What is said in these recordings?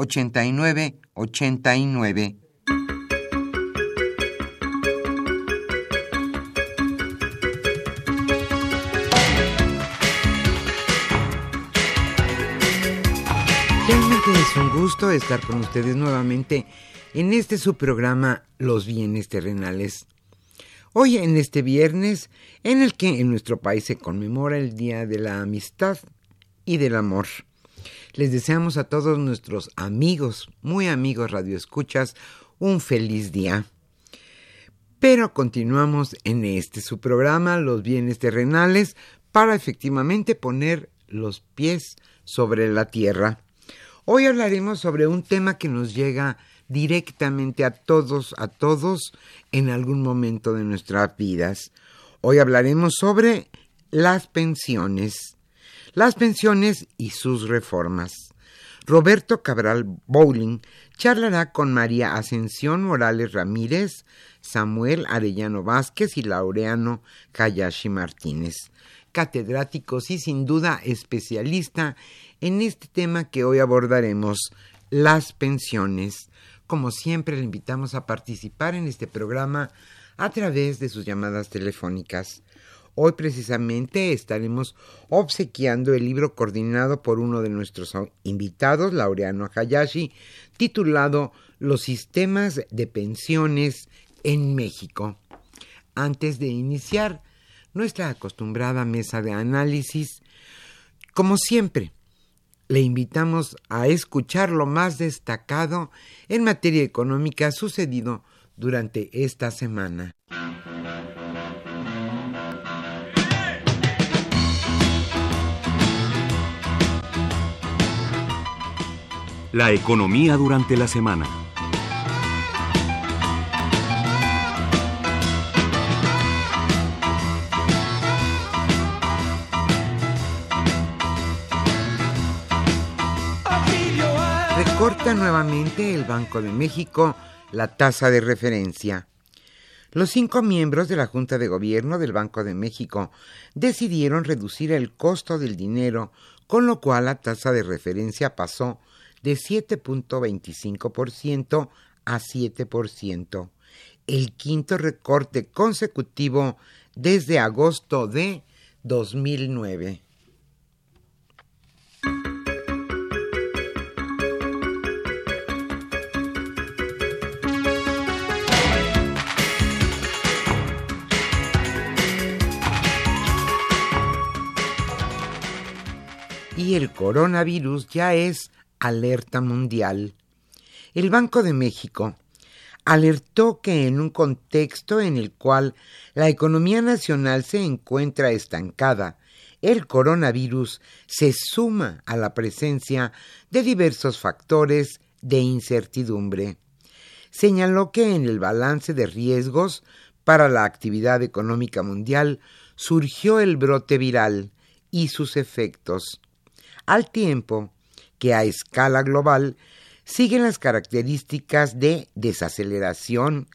89 89. Realmente es un gusto estar con ustedes nuevamente en este su programa Los bienes terrenales. Hoy en este viernes en el que en nuestro país se conmemora el Día de la Amistad y del Amor. Les deseamos a todos nuestros amigos, muy amigos radioescuchas, un feliz día. Pero continuamos en este su programa, Los bienes terrenales, para efectivamente poner los pies sobre la tierra. Hoy hablaremos sobre un tema que nos llega directamente a todos, a todos, en algún momento de nuestras vidas. Hoy hablaremos sobre las pensiones las pensiones y sus reformas. Roberto Cabral Bowling charlará con María Ascensión Morales Ramírez, Samuel Arellano Vázquez y Laureano Hayashi Martínez, catedráticos y sin duda especialista en este tema que hoy abordaremos, las pensiones. Como siempre, le invitamos a participar en este programa a través de sus llamadas telefónicas. Hoy precisamente estaremos obsequiando el libro coordinado por uno de nuestros invitados, Laureano Hayashi, titulado Los sistemas de pensiones en México. Antes de iniciar nuestra acostumbrada mesa de análisis, como siempre, le invitamos a escuchar lo más destacado en materia económica sucedido durante esta semana. La economía durante la semana. Recorta nuevamente el Banco de México la tasa de referencia. Los cinco miembros de la Junta de Gobierno del Banco de México decidieron reducir el costo del dinero, con lo cual la tasa de referencia pasó de 7.25% a 7%, el quinto recorte consecutivo desde agosto de 2009. Y el coronavirus ya es alerta mundial. El Banco de México alertó que en un contexto en el cual la economía nacional se encuentra estancada, el coronavirus se suma a la presencia de diversos factores de incertidumbre. Señaló que en el balance de riesgos para la actividad económica mundial surgió el brote viral y sus efectos, al tiempo que a escala global siguen las características de desaceleración,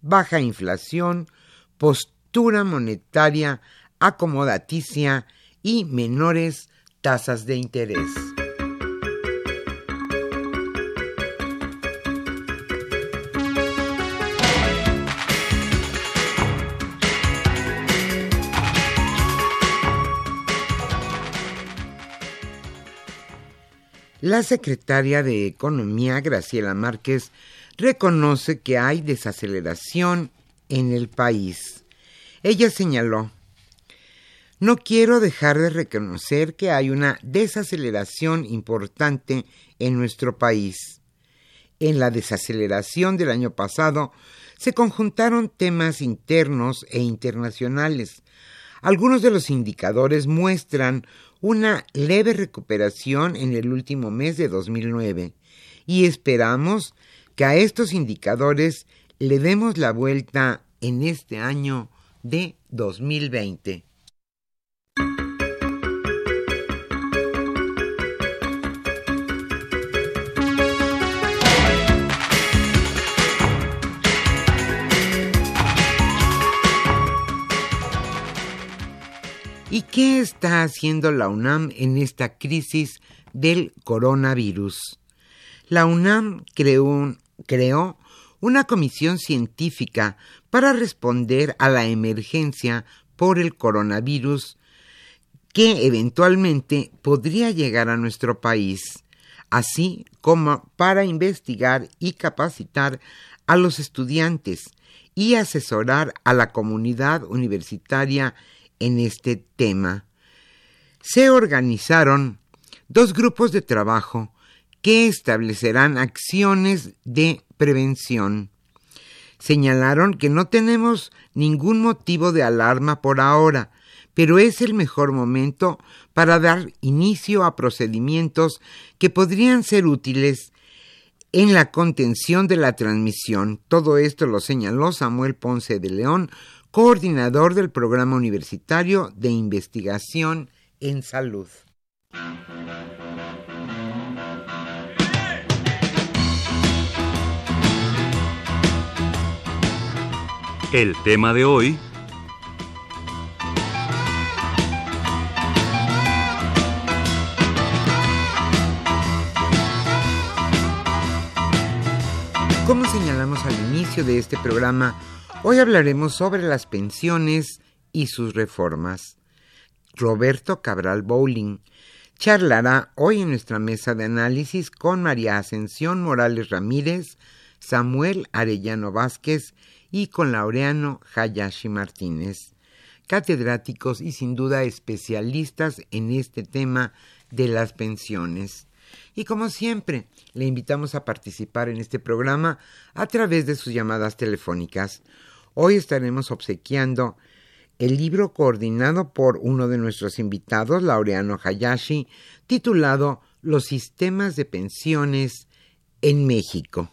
baja inflación, postura monetaria acomodaticia y menores tasas de interés. La secretaria de Economía, Graciela Márquez, reconoce que hay desaceleración en el país. Ella señaló, no quiero dejar de reconocer que hay una desaceleración importante en nuestro país. En la desaceleración del año pasado se conjuntaron temas internos e internacionales. Algunos de los indicadores muestran una leve recuperación en el último mes de 2009 y esperamos que a estos indicadores le demos la vuelta en este año de 2020. ¿Y qué está haciendo la UNAM en esta crisis del coronavirus? La UNAM creó, creó una comisión científica para responder a la emergencia por el coronavirus que eventualmente podría llegar a nuestro país, así como para investigar y capacitar a los estudiantes y asesorar a la comunidad universitaria en este tema. Se organizaron dos grupos de trabajo que establecerán acciones de prevención. Señalaron que no tenemos ningún motivo de alarma por ahora, pero es el mejor momento para dar inicio a procedimientos que podrían ser útiles en la contención de la transmisión. Todo esto lo señaló Samuel Ponce de León, coordinador del Programa Universitario de Investigación en Salud. El tema de hoy Como señalamos al inicio de este programa, Hoy hablaremos sobre las pensiones y sus reformas. Roberto Cabral Bowling charlará hoy en nuestra mesa de análisis con María Ascensión Morales Ramírez, Samuel Arellano Vázquez y con Laureano Hayashi Martínez, catedráticos y sin duda especialistas en este tema de las pensiones. Y como siempre, le invitamos a participar en este programa a través de sus llamadas telefónicas Hoy estaremos obsequiando el libro coordinado por uno de nuestros invitados, Laureano Hayashi, titulado Los sistemas de pensiones en México.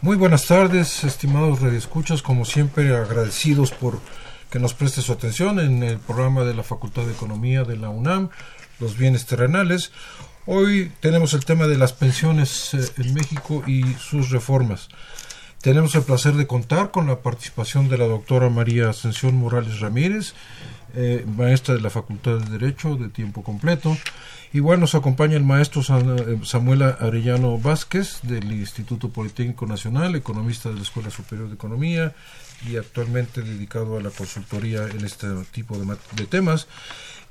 Muy buenas tardes, estimados redescuchas, como siempre agradecidos por que nos preste su atención en el programa de la Facultad de Economía de la UNAM, los bienes terrenales. Hoy tenemos el tema de las pensiones eh, en México y sus reformas. Tenemos el placer de contar con la participación de la doctora María Ascensión Morales Ramírez, eh, maestra de la Facultad de Derecho de tiempo completo. Igual nos acompaña el maestro eh, Samuel Arellano Vázquez del Instituto Politécnico Nacional, economista de la Escuela Superior de Economía y actualmente dedicado a la consultoría en este tipo de, de temas.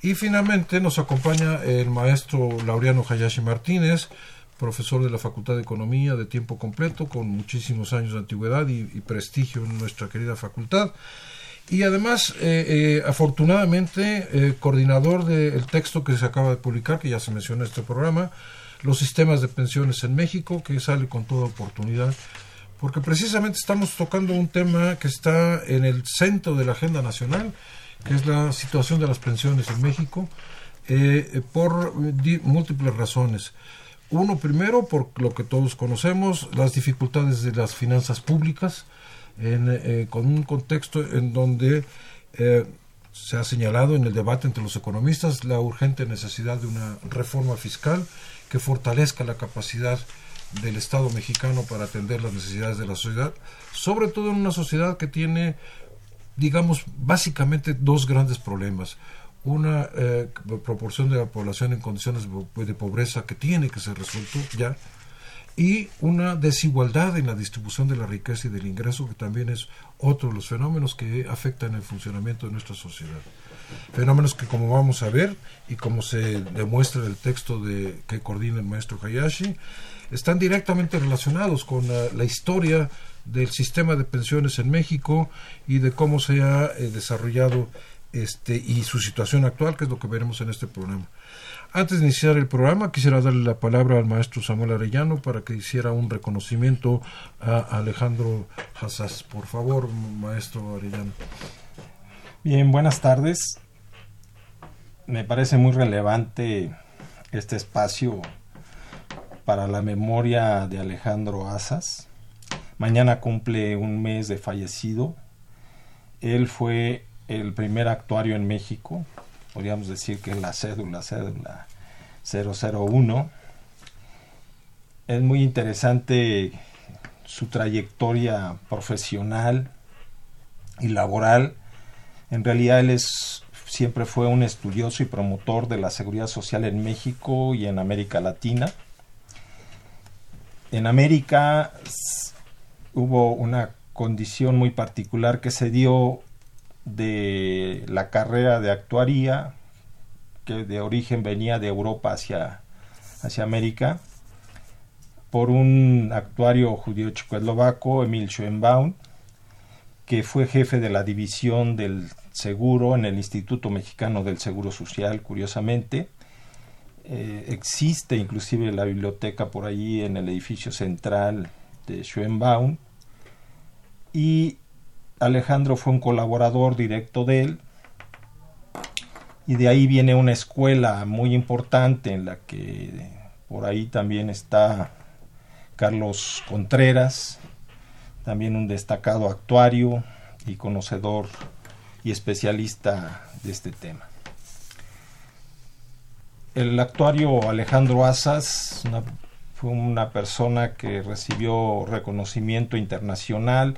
Y finalmente nos acompaña el maestro Laureano Hayashi Martínez, profesor de la Facultad de Economía de tiempo completo, con muchísimos años de antigüedad y, prestigio en nuestra querida facultad. Y además, eh, eh, afortunadamente, eh, coordinador del texto que se acaba de publicar, que ya se menciona en este programa, Los sistemas de pensiones en México, que sale con toda oportunidad, porque precisamente estamos tocando un tema que está en el centro de la agenda nacional, que es la situación de las pensiones en México, por múltiples razones. Uno, primero, por lo que todos conocemos, las dificultades de las finanzas públicas, en, eh, con un contexto en donde eh, se ha señalado en el debate entre los economistas la urgente necesidad de una reforma fiscal que fortalezca la capacidad del Estado mexicano para atender las necesidades de la sociedad, sobre todo en una sociedad que tiene, digamos, básicamente dos grandes problemas. Una eh, proporción de la población en condiciones de pobreza que tiene que ser resuelto ya, y una desigualdad en la distribución de la riqueza y del ingreso, que también es otro de los fenómenos que afectan el funcionamiento de nuestra sociedad. Fenómenos que, como vamos a ver y como se demuestra en el texto de, que coordina el maestro Hayashi, están directamente relacionados con la, la historia del sistema de pensiones en México y de cómo se ha eh, desarrollado este y su situación actual, que es lo que veremos en este programa. Antes de iniciar el programa, quisiera darle la palabra al maestro Samuel Arellano para que hiciera un reconocimiento a Alejandro Hassas. Por favor, maestro Arellano. Bien, buenas tardes. Me parece muy relevante este espacio para la memoria de Alejandro Asas. Mañana cumple un mes de fallecido. Él fue el primer actuario en México, podríamos decir que es la cédula, cédula 001. Es muy interesante su trayectoria profesional y laboral. En realidad él es siempre fue un estudioso y promotor de la seguridad social en México y en América Latina. En América hubo una condición muy particular que se dio de la carrera de actuaría, que de origen venía de Europa hacia, hacia América, por un actuario judío checoslovaco, Emil Schoenbaum, que fue jefe de la división del seguro en el Instituto Mexicano del Seguro Social, curiosamente. Eh, existe inclusive la biblioteca por allí en el edificio central de Schoenbaum. Y Alejandro fue un colaborador directo de él y de ahí viene una escuela muy importante en la que por ahí también está Carlos Contreras, también un destacado actuario y conocedor y especialista de este tema. El actuario Alejandro Asas fue una persona que recibió reconocimiento internacional,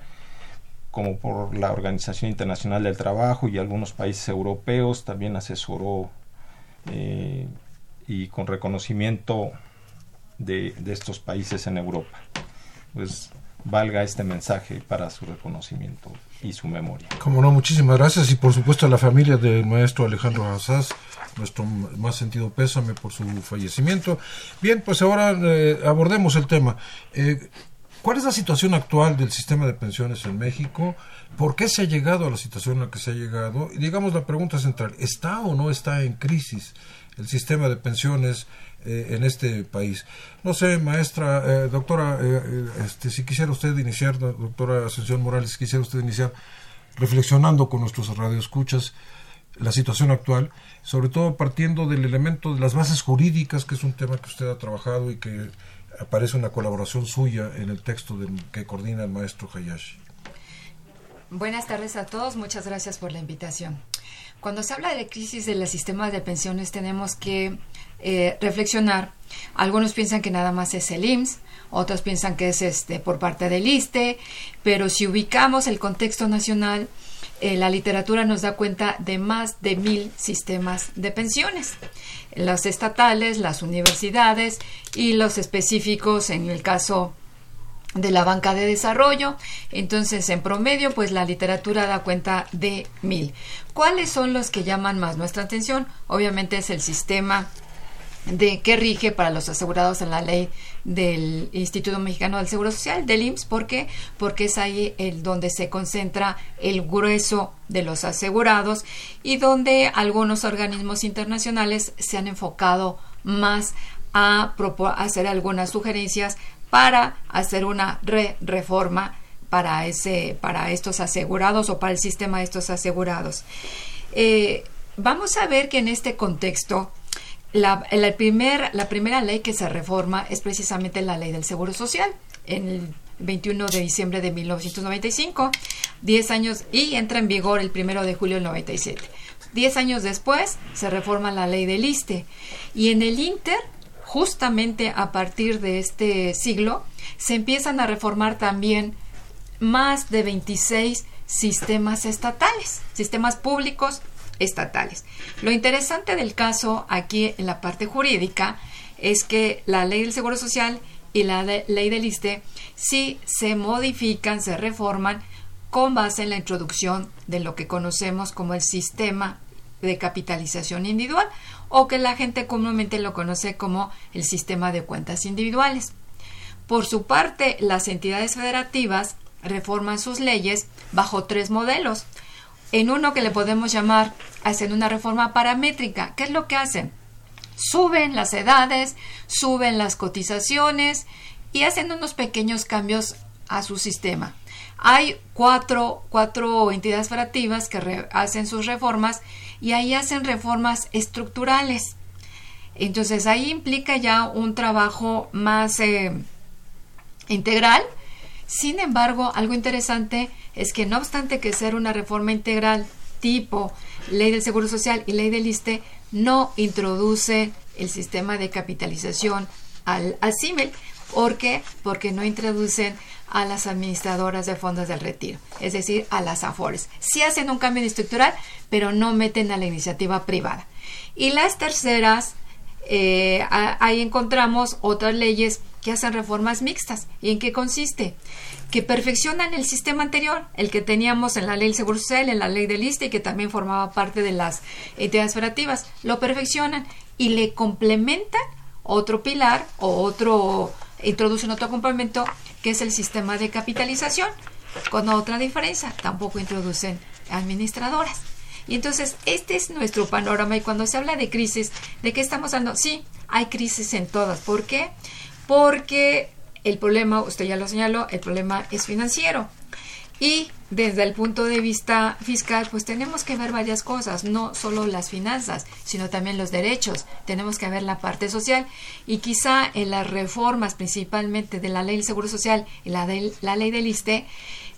como por la Organización Internacional del Trabajo y algunos países europeos, también asesoró eh, y con reconocimiento de, de estos países en Europa. Pues valga este mensaje para su reconocimiento y su memoria. Como no, muchísimas gracias y por supuesto a la familia del maestro Alejandro Azaz, nuestro más sentido pésame por su fallecimiento. Bien, pues ahora eh, abordemos el tema. Eh, ¿Cuál es la situación actual del sistema de pensiones en México? ¿Por qué se ha llegado a la situación en la que se ha llegado? Y digamos la pregunta central, ¿está o no está en crisis el sistema de pensiones eh, en este país? No sé, maestra, eh, doctora, eh, eh, este, si quisiera usted iniciar, do- doctora Ascensión Morales, si quisiera usted iniciar reflexionando con nuestros radioescuchas la situación actual, sobre todo partiendo del elemento de las bases jurídicas, que es un tema que usted ha trabajado y que aparece una colaboración suya en el texto del- que coordina el maestro Hayashi. Buenas tardes a todos, muchas gracias por la invitación. Cuando se habla de crisis del sistema de pensiones tenemos que eh, reflexionar. Algunos piensan que nada más es el IMSS, otros piensan que es este por parte del ISTE, pero si ubicamos el contexto nacional, eh, la literatura nos da cuenta de más de mil sistemas de pensiones. Los estatales, las universidades y los específicos en el caso de la banca de desarrollo. Entonces, en promedio, pues la literatura da cuenta de mil. ¿Cuáles son los que llaman más nuestra atención? Obviamente es el sistema de que rige para los asegurados en la ley del Instituto Mexicano del Seguro Social, del IMSS. ¿Por qué? Porque es ahí el donde se concentra el grueso de los asegurados y donde algunos organismos internacionales se han enfocado más a hacer algunas sugerencias para hacer una re- reforma para ese para estos asegurados o para el sistema de estos asegurados. Eh, vamos a ver que en este contexto la, primer- la primera ley que se reforma es precisamente la ley del Seguro Social, en el 21 de diciembre de 1995, 10 años, y entra en vigor el 1 de julio del 97. 10 años después se reforma la ley del ISTE, y en el Inter, justamente a partir de este siglo, se empiezan a reformar también más de 26 sistemas estatales, sistemas públicos estatales. Lo interesante del caso aquí en la parte jurídica es que la ley del Seguro Social y la ley del ISTE sí se modifican, se reforman con base en la introducción de lo que conocemos como el sistema de capitalización individual o que la gente comúnmente lo conoce como el sistema de cuentas individuales. Por su parte, las entidades federativas reforman sus leyes bajo tres modelos. En uno que le podemos llamar, hacen una reforma paramétrica. ¿Qué es lo que hacen? Suben las edades, suben las cotizaciones y hacen unos pequeños cambios a su sistema. Hay cuatro, cuatro entidades federativas que hacen sus reformas y ahí hacen reformas estructurales. Entonces ahí implica ya un trabajo más eh, integral. Sin embargo, algo interesante es que no obstante que sea una reforma integral tipo ley del Seguro Social y ley del ISTE, no introduce el sistema de capitalización al, al. ¿Por qué? Porque no introducen a las administradoras de fondos del retiro, es decir, a las AFORES. Sí hacen un cambio estructural, pero no meten a la iniciativa privada. Y las terceras eh, ahí encontramos otras leyes que hacen reformas mixtas. ¿Y en qué consiste? Que perfeccionan el sistema anterior, el que teníamos en la ley del Seguro Social, en la ley del ISTE, y que también formaba parte de las entidades federativas. Lo perfeccionan y le complementan otro pilar o otro, introducen otro complemento que es el sistema de capitalización. Con otra diferencia, tampoco introducen administradoras. Y entonces, este es nuestro panorama. Y cuando se habla de crisis, ¿de qué estamos hablando? Sí, hay crisis en todas. ¿Por qué? Porque el problema, usted ya lo señaló, el problema es financiero. Y desde el punto de vista fiscal, pues tenemos que ver varias cosas, no solo las finanzas, sino también los derechos. Tenemos que ver la parte social y quizá en las reformas principalmente de la ley del Seguro Social y la, del- la ley del ISTE,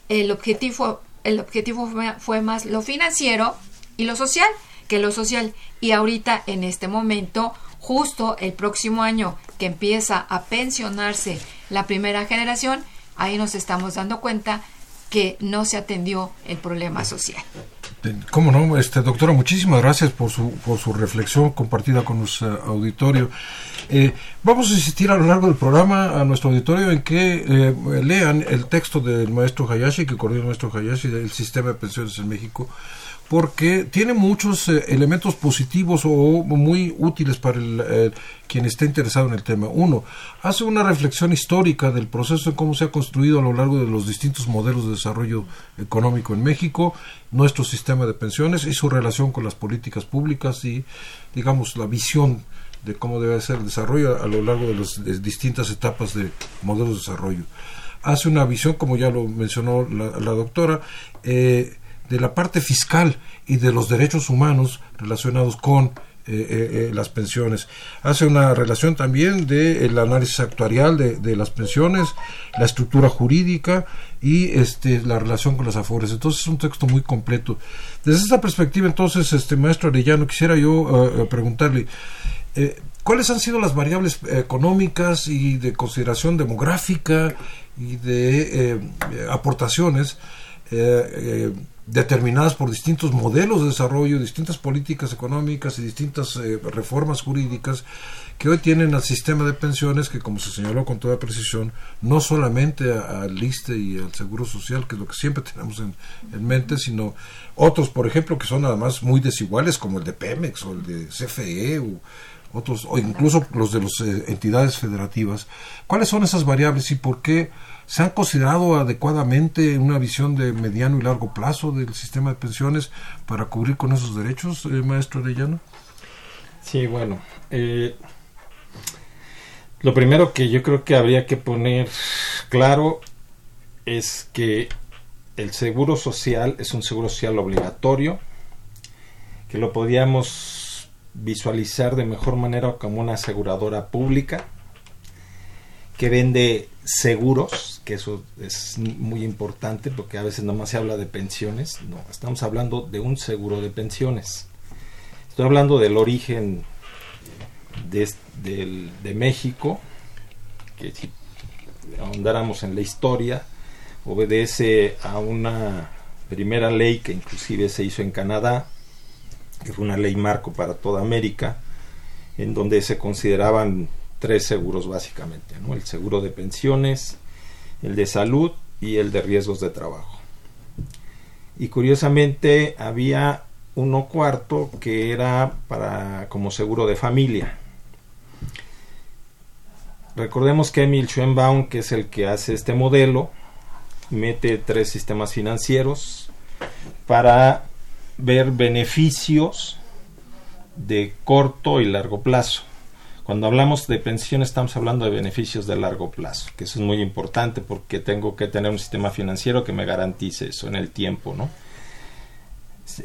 el objetivo, el objetivo fue más lo financiero y lo social que lo social. Y ahorita, en este momento, justo el próximo año que empieza a pensionarse la primera generación, ahí nos estamos dando cuenta que no se atendió el problema social. Cómo no, este, doctora, muchísimas gracias por su, por su reflexión compartida con nuestro auditorio. Eh, vamos a insistir a lo largo del programa a nuestro auditorio en que eh, lean el texto del maestro Hayashi, que coordina el maestro Hayashi del sistema de pensiones en México, porque tiene muchos eh, elementos positivos o muy útiles para el, eh, quien esté interesado en el tema. Uno, hace una reflexión histórica del proceso en cómo se ha construido a lo largo de los distintos modelos de desarrollo económico en México, nuestro sistema de pensiones y su relación con las políticas públicas y, digamos, la visión de cómo debe ser el desarrollo a lo largo de las distintas etapas de modelos de desarrollo. Hace una visión, como ya lo mencionó la, la doctora, eh, de la parte fiscal y de los derechos humanos relacionados con eh, eh, eh, las pensiones. Hace una relación también del análisis actuarial de, de, las pensiones, la estructura jurídica y este, la relación con las afores. Entonces es un texto muy completo. Desde esta perspectiva, entonces, este maestro Arellano, quisiera yo preguntarle, ¿cuáles han sido las variables económicas y de consideración demográfica y de aportaciones determinadas por distintos modelos de desarrollo, distintas políticas económicas y distintas eh, reformas jurídicas que hoy tienen al sistema de pensiones que, como se señaló con toda precisión, no solamente al ISTE y al Seguro Social, que es lo que siempre tenemos en, en, mente, sino otros, por ejemplo, que son además muy desiguales, como el de Pemex o el de CFE o otros, o incluso los de las eh, entidades federativas. ¿Cuáles son esas variables y por qué? ¿Se han considerado adecuadamente una visión de mediano y largo plazo del sistema de pensiones para cubrir con esos derechos, eh, maestro Arellano? Sí, bueno. Eh, lo primero que yo creo que habría que poner claro es que el seguro social es un seguro social obligatorio, que lo podríamos visualizar de mejor manera como una aseguradora pública que vende seguros, que eso es muy importante porque a veces nomás se habla de pensiones, no, estamos hablando de un seguro de pensiones. Estoy hablando del origen de, México, que si ahondáramos en la historia, obedece a una primera ley que inclusive se hizo en Canadá, que fue una ley marco para toda América, en donde se consideraban tres seguros básicamente, ¿no? el seguro de pensiones, el de salud y el de riesgos de trabajo. Y curiosamente había uno cuarto que era para como seguro de familia. Recordemos que Emil Schoenbaum, que es el que hace este modelo, mete tres sistemas financieros para ver beneficios de corto y largo plazo. Cuando hablamos de pensión estamos hablando de beneficios de largo plazo, que eso es muy importante porque tengo que tener un sistema financiero que me garantice eso en el tiempo, ¿no?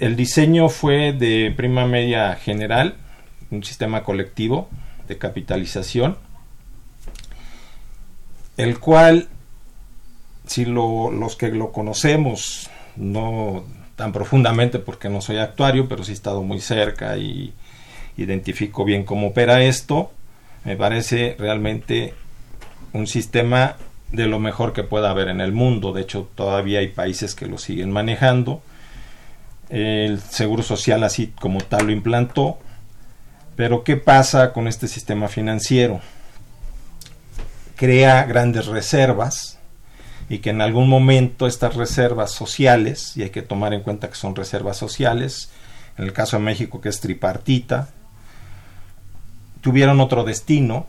El diseño fue de prima media general, un sistema colectivo de capitalización, el cual, si lo, los que lo conocemos, no tan profundamente porque no soy actuario, pero sí he estado muy cerca y identifico bien cómo opera esto. Me parece realmente un sistema de lo mejor que pueda haber en el mundo. De hecho, todavía hay países que lo siguen manejando. El Seguro Social así como tal lo implantó. Pero ¿qué pasa con este sistema financiero? Crea grandes reservas y que en algún momento estas reservas sociales, y hay que tomar en cuenta que son reservas sociales, en el caso de México que es tripartita, tuvieron otro destino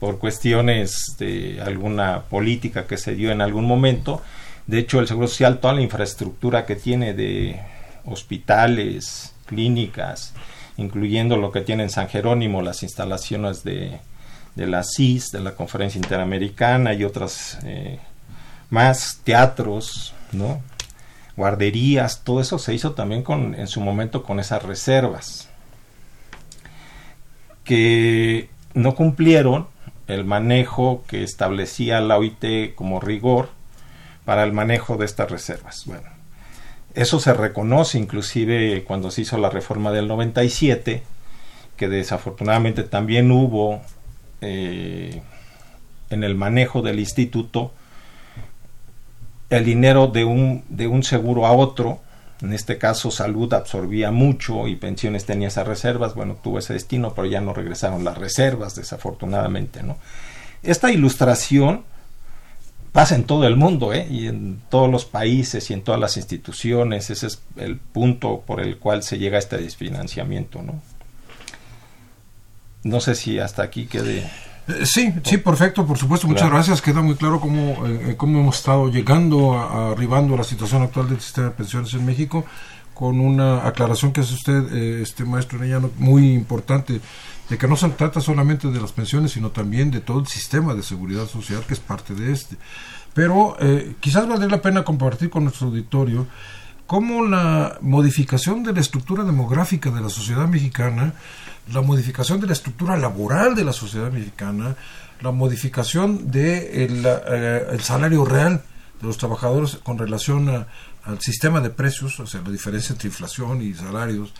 por cuestiones de alguna política que se dio en algún momento. De hecho, el Seguro Social, toda la infraestructura que tiene de hospitales, clínicas, incluyendo lo que tiene en San Jerónimo, las instalaciones de, de la CIS, de la Conferencia Interamericana y otras eh, más, teatros, ¿no? guarderías, todo eso se hizo también con, en su momento con esas reservas que no cumplieron el manejo que establecía la OIT como rigor para el manejo de estas reservas. Bueno, eso se reconoce inclusive cuando se hizo la reforma del 97, que desafortunadamente también hubo eh, en el manejo del instituto el dinero de un, de un seguro a otro, en este caso salud absorbía mucho y pensiones tenía esas reservas, bueno, tuvo ese destino, pero ya no regresaron las reservas, desafortunadamente, ¿no? Esta ilustración pasa en todo el mundo, ¿eh? y en todos los países y en todas las instituciones, ese es el punto por el cual se llega a este desfinanciamiento, ¿no? No sé si hasta aquí quede. Sí, sí, perfecto, por supuesto, muchas Claro. gracias. Queda muy claro cómo, eh, cómo hemos estado llegando, a, arribando a la situación actual del sistema de pensiones en México, con una aclaración que hace usted, eh, este maestro Arellano, muy importante, de que no se trata solamente de las pensiones, sino también de todo el sistema de seguridad social que es parte de este. Pero eh, quizás valdría la pena compartir con nuestro auditorio cómo la modificación de la estructura demográfica de la sociedad mexicana, la modificación de la estructura laboral de la sociedad mexicana, la modificación de el, eh, el salario real de los trabajadores con relación a- al sistema de precios, o sea, la diferencia entre inflación y salarios,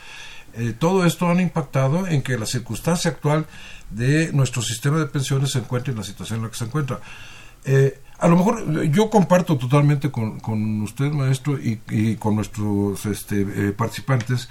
eh, todo esto han impactado en que la circunstancia actual de nuestro sistema de pensiones se encuentre en la situación en la que se encuentra. Eh, a lo mejor yo comparto totalmente con, con usted, maestro, y, y con nuestros este, participantes,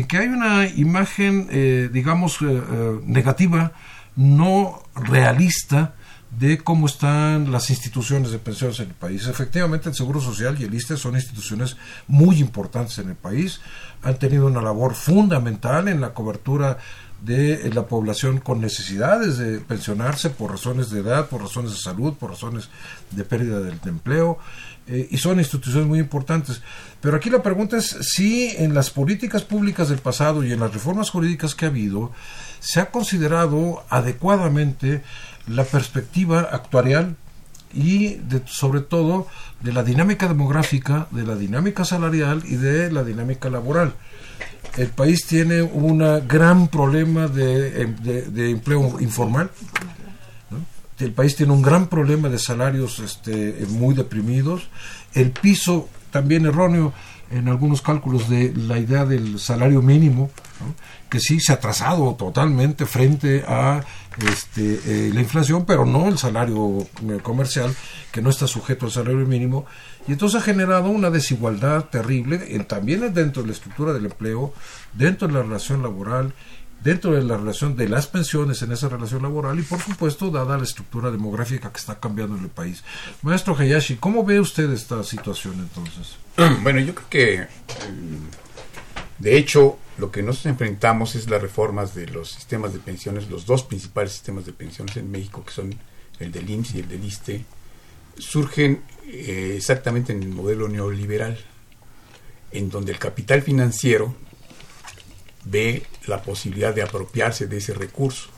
en que hay una imagen, eh, digamos, eh, eh, negativa, no realista, de cómo están las instituciones de pensiones en el país. Efectivamente, el Seguro Social y el ISTE son instituciones muy importantes en el país, han tenido una labor fundamental en la cobertura de la población con necesidades de pensionarse por razones de edad, por razones de salud, por razones de pérdida del de empleo, eh, y son instituciones muy importantes. Pero aquí la pregunta es si en las políticas públicas del pasado y en las reformas jurídicas que ha habido, se ha considerado adecuadamente la perspectiva actuarial y de- sobre todo de la dinámica demográfica, de la dinámica salarial y de la dinámica laboral. El país tiene un gran problema de, em- empleo informal. ¿No? El país tiene un gran problema de salarios este, muy deprimidos. El piso también erróneo en algunos cálculos de la idea del salario mínimo, que sí se ha atrasado totalmente frente a este, eh, la inflación, pero no el salario eh, comercial, que no está sujeto al salario mínimo. Y entonces ha generado una desigualdad terrible en- también dentro de la estructura del empleo, dentro de la relación laboral, dentro de la relación de las pensiones en esa relación laboral y por supuesto dada la estructura demográfica que está cambiando en el país. Maestro Hayashi, ¿cómo ve usted esta situación entonces? Bueno, yo creo que, eh, de hecho, lo que nos enfrentamos es las reformas de los sistemas de pensiones, los dos principales sistemas de pensiones en México, que son el del IMSS y el del ISTE, surgen eh, exactamente en el modelo neoliberal, en donde el capital financiero ve la posibilidad de apropiarse de ese recurso.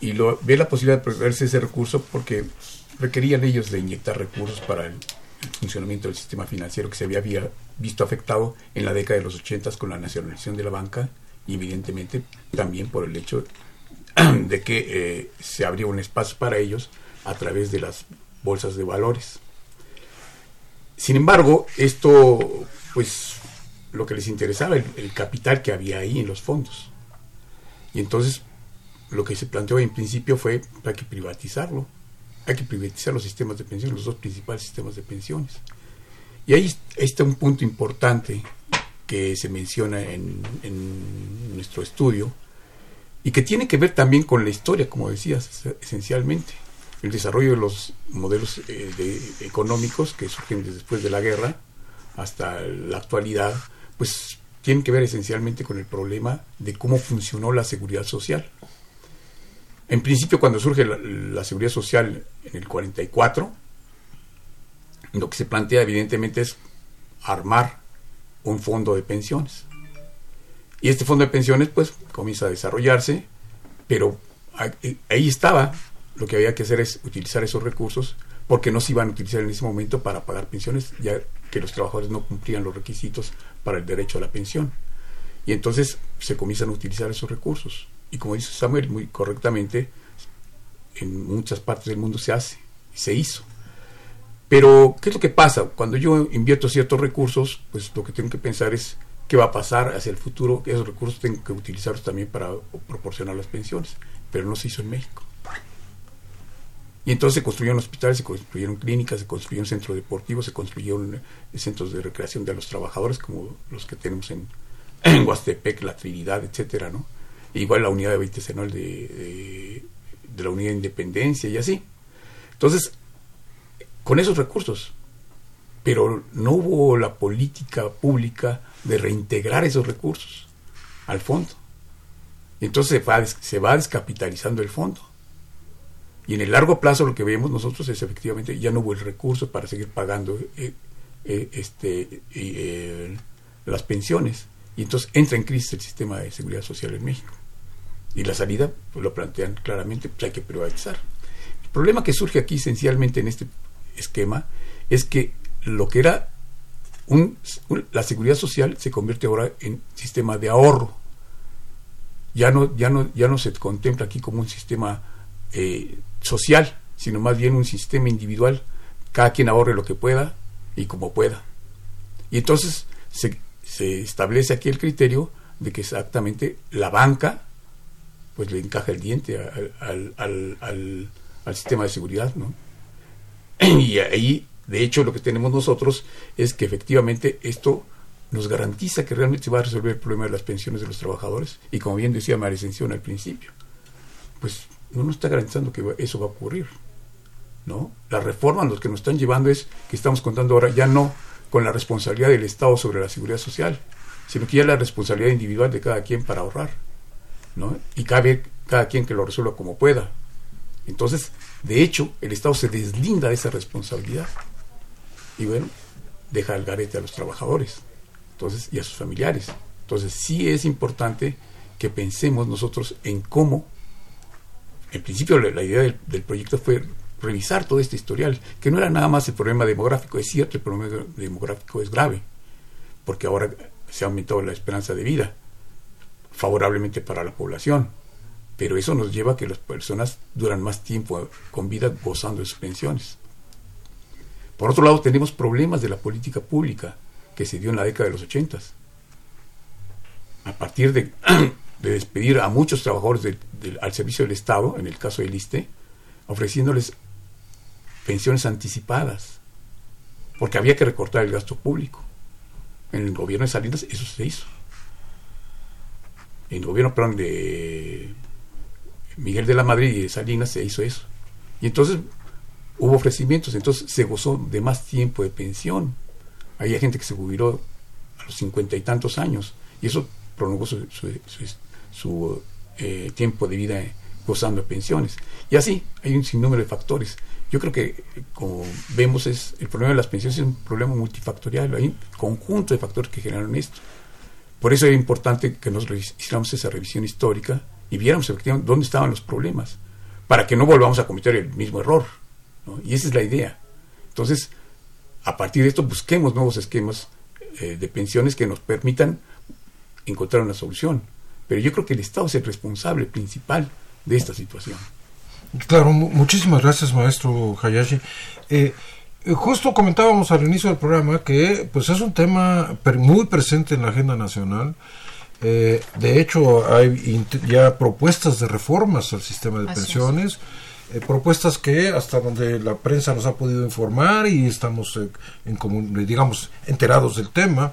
Y lo, ve la posibilidad de apropiarse de ese recurso porque requerían ellos de inyectar recursos para el, funcionamiento del sistema financiero que se había, había visto afectado en la década de los 80 con la nacionalización de la banca y evidentemente también por el hecho de que eh, se abrió un espacio para ellos a través de las bolsas de valores. Sin embargo, esto, pues, lo que les interesaba, el, capital que había ahí en los fondos. Y entonces, lo que se planteó en principio fue, hay que privatizarlo. Hay que privatizar los sistemas de pensiones, los dos principales sistemas de pensiones. Y ahí está un punto importante que se menciona en, en nuestro estudio y que tiene que ver también con la historia, como decías, esencialmente. El desarrollo de los modelos eh, de- económicos que surgen después de la guerra hasta la actualidad, pues tienen que ver esencialmente con el problema de cómo funcionó la seguridad social. En principio, cuando surge la, la seguridad social en el 44, lo que se plantea evidentemente es armar un fondo de pensiones. Y este fondo de pensiones pues comienza a desarrollarse, pero ahí estaba, lo que había que hacer es utilizar esos recursos porque no se iban a utilizar en ese momento para pagar pensiones, ya que los trabajadores no cumplían los requisitos para el derecho a la pensión. Y entonces se comienzan a utilizar esos recursos. Y como dice Samuel muy correctamente, en muchas partes del mundo se hace, se hizo. Pero, ¿qué es lo que pasa? Cuando yo invierto ciertos recursos, pues lo que tengo que pensar es qué va a pasar hacia el futuro. Esos recursos tengo que utilizarlos también para proporcionar las pensiones. Pero no se hizo en México. Y entonces se construyeron hospitales, se construyeron clínicas, se construyeron centros deportivos, se construyeron eh, centros de recreación de los trabajadores, como los que tenemos en, en Huastepec, La Trinidad, etcétera, ¿no? Igual la unidad de de, de la unidad de independencia y así. Entonces, con esos recursos, pero no hubo la política pública de reintegrar esos recursos al fondo. Y entonces se va, se va descapitalizando el fondo. Y en el largo plazo lo que vemos nosotros es efectivamente ya no hubo el recurso para seguir pagando eh, eh, este, eh, las pensiones. Y entonces entra en crisis el sistema de seguridad social en México. Y la salida, pues lo plantean claramente, pues hay que privatizar. El problema que surge aquí esencialmente en este esquema es que lo que era un, la seguridad social se convierte ahora en sistema de ahorro. Ya no, ya no, ya no se contempla aquí como un sistema social, sino más bien un sistema individual. Cada quien ahorre lo que pueda y como pueda. Y entonces se, establece aquí el criterio de que exactamente la banca pues le encaja el diente al- al sistema de seguridad, ¿no? Y ahí, de hecho, lo que tenemos nosotros es que efectivamente esto nos garantiza que realmente se va a resolver el problema de las pensiones de los trabajadores. Y como bien decía María Ascensión al principio, pues no está garantizando que eso va a ocurrir. ¿no? Las reformas lo que nos están llevando es que estamos contando ahora ya no con la responsabilidad del Estado sobre la seguridad social, sino que ya la responsabilidad individual de cada quien para ahorrar. ¿no? Y cabe cada quien que lo resuelva como pueda. Entonces, de hecho, el Estado se deslinda de esa responsabilidad. Y bueno, deja al garete a los trabajadores entonces, y a sus familiares. Entonces, sí es importante que pensemos nosotros en cómo, en principio la, idea del, del proyecto fue revisar todo este historial, que no era nada más el problema demográfico, es cierto, el problema demográfico es grave, porque ahora se ha aumentado la esperanza de vida favorablemente para la población, pero eso nos lleva a que las personas duran más tiempo con vida gozando de sus pensiones. Por otro lado, tenemos problemas de la política pública que se dio en la década de los ochentas. A partir de, de despedir a muchos trabajadores del- al servicio del Estado, en el caso del ISTE, ofreciéndoles pensiones anticipadas, porque había que recortar el gasto público. En el gobierno de Salinas eso se hizo. En el gobierno, perdón, de Miguel de la Madrid y de Salinas se hizo eso. Y entonces hubo ofrecimientos, entonces se gozó de más tiempo de pensión. Había gente que se jubiló a los cincuenta y tantos años y eso prolongó su- su, eh, tiempo de vida gozando de pensiones. Y así hay un sinnúmero de factores. Yo creo que, como vemos, es el problema de las pensiones es un problema multifactorial. Hay un conjunto de factores que generaron esto. Por eso era importante que nos revis- hiciéramos esa revisión histórica y viéramos efectivamente dónde estaban los problemas, para que no volvamos a cometer el mismo error. ¿no? Y esa es la idea. Entonces, a partir de esto, busquemos nuevos esquemas eh, de pensiones que nos permitan encontrar una solución. Pero yo creo que el Estado es el responsable principal de esta situación. Claro, mu- muchísimas gracias, maestro Hayashi. Eh, eh, justo comentábamos al inicio del programa que pues es un tema muy presente en la agenda nacional. Eh, de hecho, hay ya propuestas de reformas al sistema de Así es. pensiones, eh, propuestas que hasta donde la prensa nos ha podido informar y estamos, eh, en digamos, enterados del tema,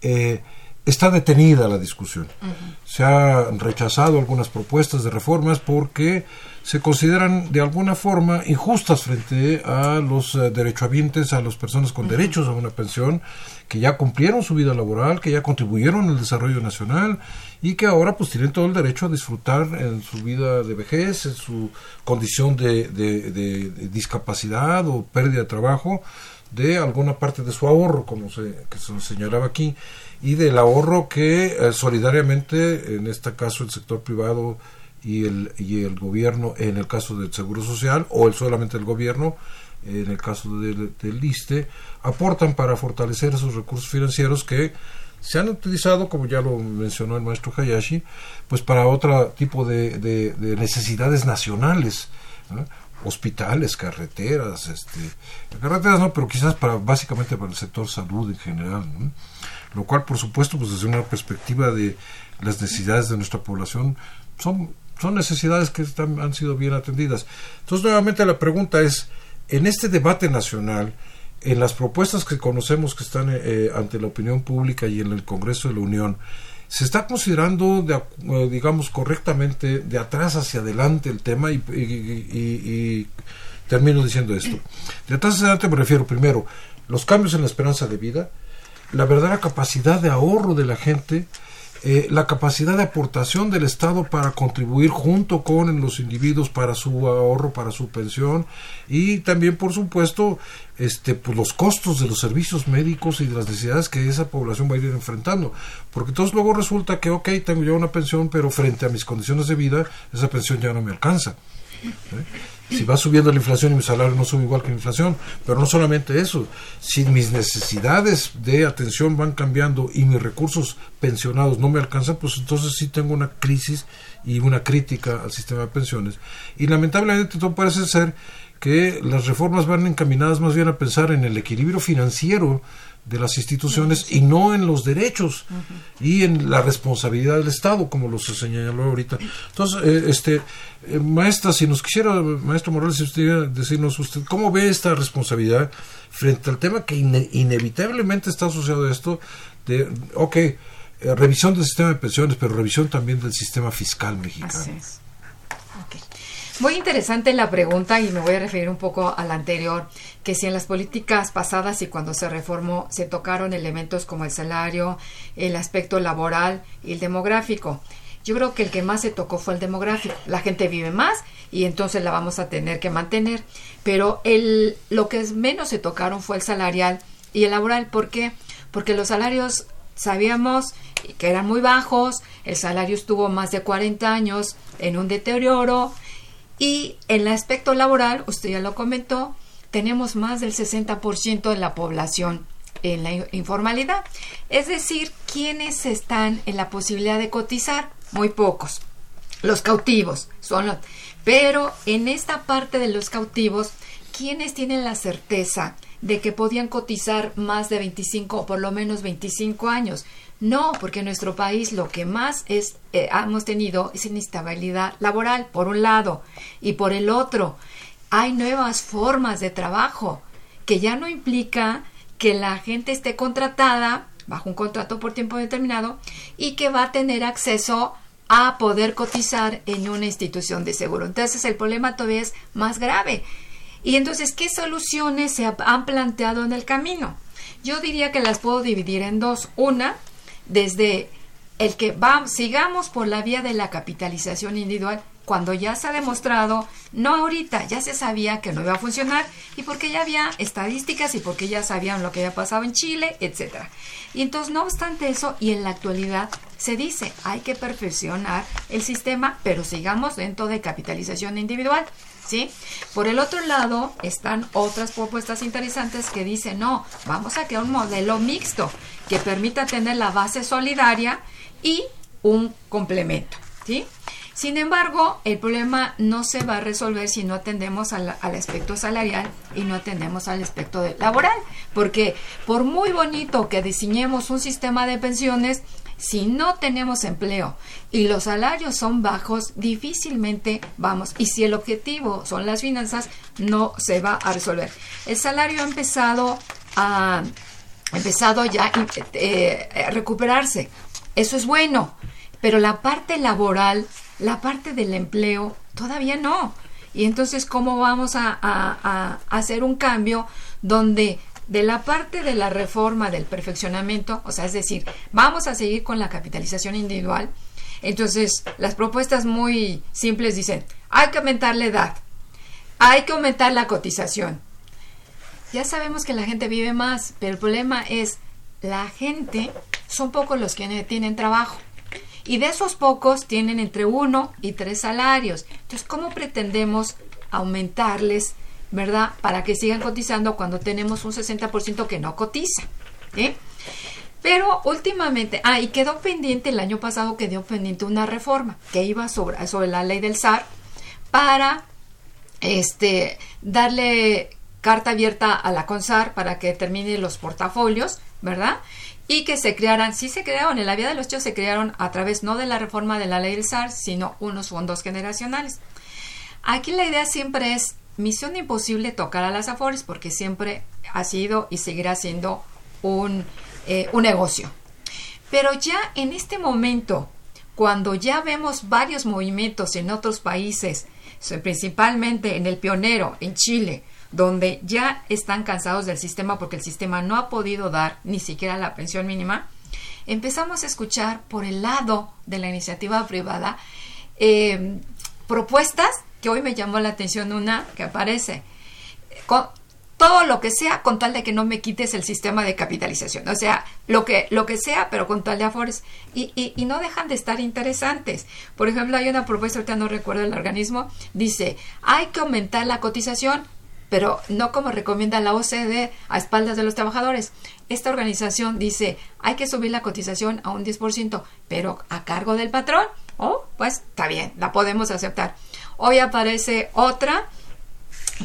eh, está detenida la discusión. Se han rechazado algunas propuestas de reformas porque se consideran de alguna forma injustas frente a los eh, derechohabientes, a las personas con derechos a una pensión, que ya cumplieron su vida laboral, que ya contribuyeron al desarrollo nacional y que ahora pues tienen todo el derecho a disfrutar en su vida de vejez, en su condición de, de- de- de discapacidad o pérdida de trabajo, de alguna parte de su ahorro, como se, que se señalaba aquí, y del ahorro que eh, solidariamente, en este caso el sector privado y el, y el gobierno, en el caso del Seguro Social, o el, solamente el gobierno, en el caso del, del ISTE, aportan para fortalecer esos recursos financieros que se han utilizado, como ya lo mencionó el maestro Hayashi, pues para otro tipo de, de- de necesidades nacionales, hospitales, carreteras, este, carreteras no, pero quizás para básicamente para el sector salud en general. Lo cual por supuesto pues desde una perspectiva de las necesidades de nuestra población son son necesidades que han sido bien atendidas. Entonces, nuevamente la pregunta es, en este debate nacional, en las propuestas que conocemos que están eh, ante la opinión pública y en el Congreso de la Unión, se está considerando, de, eh, digamos, correctamente de atrás hacia adelante el tema y- y termino diciendo esto. De atrás hacia adelante me refiero primero los cambios en la esperanza de vida, la verdadera capacidad de ahorro de la gente, eh, la capacidad de aportación del Estado para contribuir junto con los individuos para su ahorro, para su pensión y también, por supuesto, este, pues, los costos de los servicios médicos y de las necesidades que esa población va a ir enfrentando. Porque entonces luego resulta que, ok, tengo yo una pensión, pero frente a mis condiciones de vida, esa pensión ya no me alcanza. Si va subiendo la inflación y mi salario no sube igual que la inflación, pero no solamente eso, si mis necesidades de atención van cambiando y mis recursos pensionados no me alcanzan, pues entonces sí tengo una crisis y una crítica al sistema de pensiones. Y lamentablemente todo parece ser que las reformas van encaminadas más bien a pensar en el equilibrio financiero de las instituciones y no en los derechos y en la responsabilidad del Estado, como lo se señaló ahorita. Entonces, eh, este, eh, maestra, si nos quisiera, maestro Morales, si usted decirnos usted, ¿cómo ve esta responsabilidad frente al tema que ine- inevitablemente está asociado a esto de, ok, eh, revisión del sistema de pensiones, pero revisión también del sistema fiscal mexicano? Así es. Muy interesante la pregunta y me voy a referir un poco a la anterior, que si en las políticas pasadas y cuando se reformó se tocaron elementos como el salario, el aspecto laboral y el demográfico. Yo creo que el que más se tocó fue el demográfico. La gente vive más y entonces la vamos a tener que mantener. Pero el, lo que menos se tocaron fue el salarial y el laboral. ¿Por qué? Porque los salarios sabíamos que eran muy bajos, el salario estuvo más de 40 años en un deterioro y en el aspecto laboral, usted ya lo comentó, tenemos más del 60% de la población en la in- informalidad. Es decir, quienes están en la posibilidad de cotizar? Muy pocos. Los cautivos son los... Pero en esta parte de los cautivos, ¿quiénes tienen la certeza de que podían cotizar más de 25 o por lo menos 25 años? No, porque en nuestro país lo que más es, eh, hemos tenido es inestabilidad laboral, por un lado, y por el otro, hay nuevas formas de trabajo que ya no implica que la gente esté contratada bajo un contrato por tiempo determinado y que va a tener acceso a poder cotizar en una institución de seguro. Entonces el problema todavía es más grave. Y entonces, ¿qué soluciones se ha- han planteado en el camino? Yo diría que las puedo dividir en dos. Una, desde el que va, sigamos por la vía de la capitalización individual cuando ya se ha demostrado, no ahorita, ya se sabía que no iba a funcionar y porque ya había estadísticas y porque ya sabían lo que había pasado en Chile, etcétera. Y entonces, no obstante eso, y en la actualidad se dice, hay que perfeccionar el sistema, pero sigamos dentro de capitalización individual. ¿Sí? Por el otro lado están otras propuestas interesantes que dicen, no, vamos a crear un modelo mixto que permita tener la base solidaria y un complemento, ¿sí? Sin embargo, el problema no se va a resolver si no atendemos al, al aspecto salarial y no atendemos al aspecto laboral, porque por muy bonito que diseñemos un sistema de pensiones, si no tenemos empleo y los salarios son bajos, difícilmente vamos. Y si el objetivo son las finanzas, no se va a resolver. El salario ha empezado a empezado ya eh, a recuperarse. Eso es bueno. Pero la parte laboral, la parte del empleo, todavía no. Y entonces, ¿cómo vamos a, a- a hacer un cambio donde de la parte de la reforma del perfeccionamiento, o sea, es decir, vamos a seguir con la capitalización individual? Entonces, las propuestas muy simples dicen, hay que aumentar la edad, hay que aumentar la cotización, ya sabemos que la gente vive más, pero el problema es la gente son pocos los que tienen trabajo. Y de esos pocos tienen entre uno y tres salarios. Entonces, ¿cómo pretendemos aumentarles, verdad? Para que sigan cotizando cuando tenemos un 60% que no cotiza. ¿eh? Pero últimamente, ah, y quedó pendiente, el año pasado quedó pendiente una reforma que iba sobre, sobre la ley del SAR para este, darle carta abierta a la CONSAR para que determine los portafolios, ¿verdad? y que se crearan, sí se crearon, en la vida de los hechos se crearon a través no de la reforma de la ley del SAR, sino unos fondos generacionales. Aquí la idea siempre es misión imposible tocar a las Afores porque siempre ha sido y seguirá siendo un, eh, un negocio. Pero ya en este momento, cuando ya vemos varios movimientos en otros países, principalmente en el pionero, en Chile, donde ya están cansados del sistema porque el sistema no ha podido dar ni siquiera la pensión mínima, empezamos a escuchar por el lado de la iniciativa privada eh, propuestas que hoy me llamó la atención una que aparece. Con, todo lo que sea con tal de que no me quites el sistema de capitalización. O sea, lo que, lo que sea, pero con tal de afores. Y, y, y, no dejan de estar interesantes. Por ejemplo, hay una propuesta, ahorita no recuerdo el organismo, dice, hay que aumentar la cotización pero no como recomienda la OCDE a espaldas de los trabajadores. Esta organización dice, hay que subir la cotización a un 10%, pero a cargo del patrón. Oh, pues está bien, la podemos aceptar. Hoy aparece otra